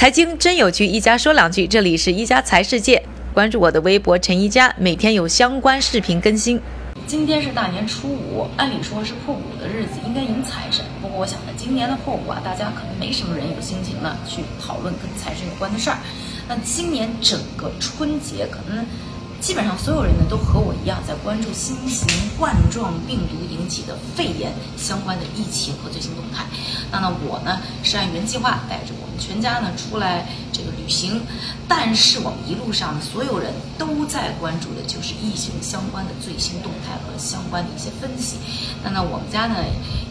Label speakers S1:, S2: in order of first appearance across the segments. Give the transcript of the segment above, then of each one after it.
S1: 财经真有趣，一家说两句。这里是一家财世界，关注我的微博陈一家，每天有相关视频更新。
S2: 今天是大年初五，按理说是破五的日子，应该迎财神。不过我想呢，今年的破五啊，大家可能没什么人有心情呢去讨论跟财神有关的事儿。那今年整个春节可能。基本上所有人呢都和我一样在关注新型冠状病毒引起的肺炎相关的疫情和最新动态。那呢，我呢是按原计划带着我们全家呢出来这个旅行，但是我们一路上呢所有人都在关注的就是疫情相关的最新动态和相关的一些分析。那呢，我们家呢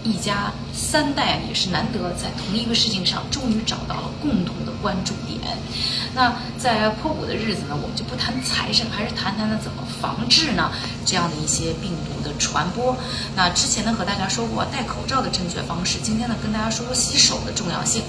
S2: 一家三代也是难得在同一个事情上终于找到了共同的关注点。那在破五的日子呢，我们就不谈财神，还是谈谈呢怎么防治呢这样的一些病毒的传播。那之前呢和大家说过戴口罩的正确方式，今天呢跟大家说说洗手的重要性。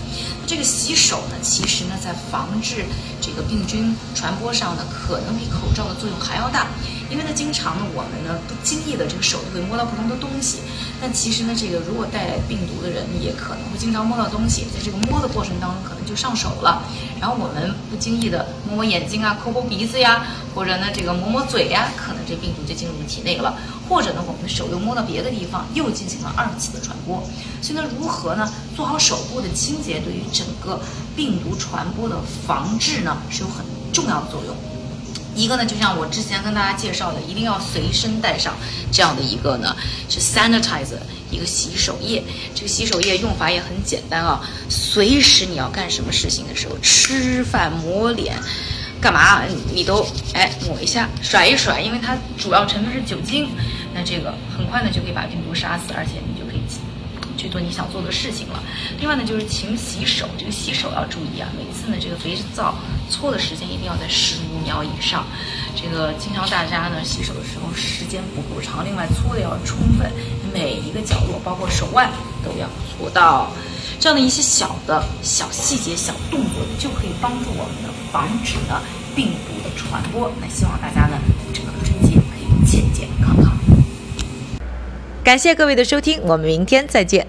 S2: 这个洗手呢，其实呢在防治这个病菌传播上呢，可能比口罩的作用还要大。因为呢，经常呢我们呢不经意的这个手就会摸到不同的东西。但其实呢，这个如果带病毒的人也可能会经常摸到东西，在这个摸的过程当中可能就上手了。然后我们不经意的摸摸眼睛啊，抠抠鼻子呀，或者呢这个抹抹嘴呀，可能这病毒就进入体内了。或者呢，我们的手又摸到别的地方，又进行了二次的传播。所以呢，如何呢做好手部的清洁，对于整个病毒传播的防治呢，是有很重要的作用。一个呢，就像我之前跟大家介绍的，一定要随身带上这样的一个呢，是 sanitizer 一个洗手液。这个洗手液用法也很简单啊，随时你要干什么事情的时候，吃饭、抹脸，干嘛你都哎抹一下、甩一甩，因为它主要成分是酒精，那这个很快呢就可以把病毒杀死，而且你就。去做你想做的事情了。另外呢，就是勤洗手。这个洗手要注意啊，每次呢这个肥皂搓的时间一定要在十五秒以上。这个经常大家呢洗手的时候时间不够长，另外搓的要充分，每一个角落包括手腕都要搓到。这样的一些小的小细节、小动作，就可以帮助我们呢防止呢病毒的传播。那希望大家呢这个春节可以健健康康。
S1: 感谢各位的收听，我们明天再见。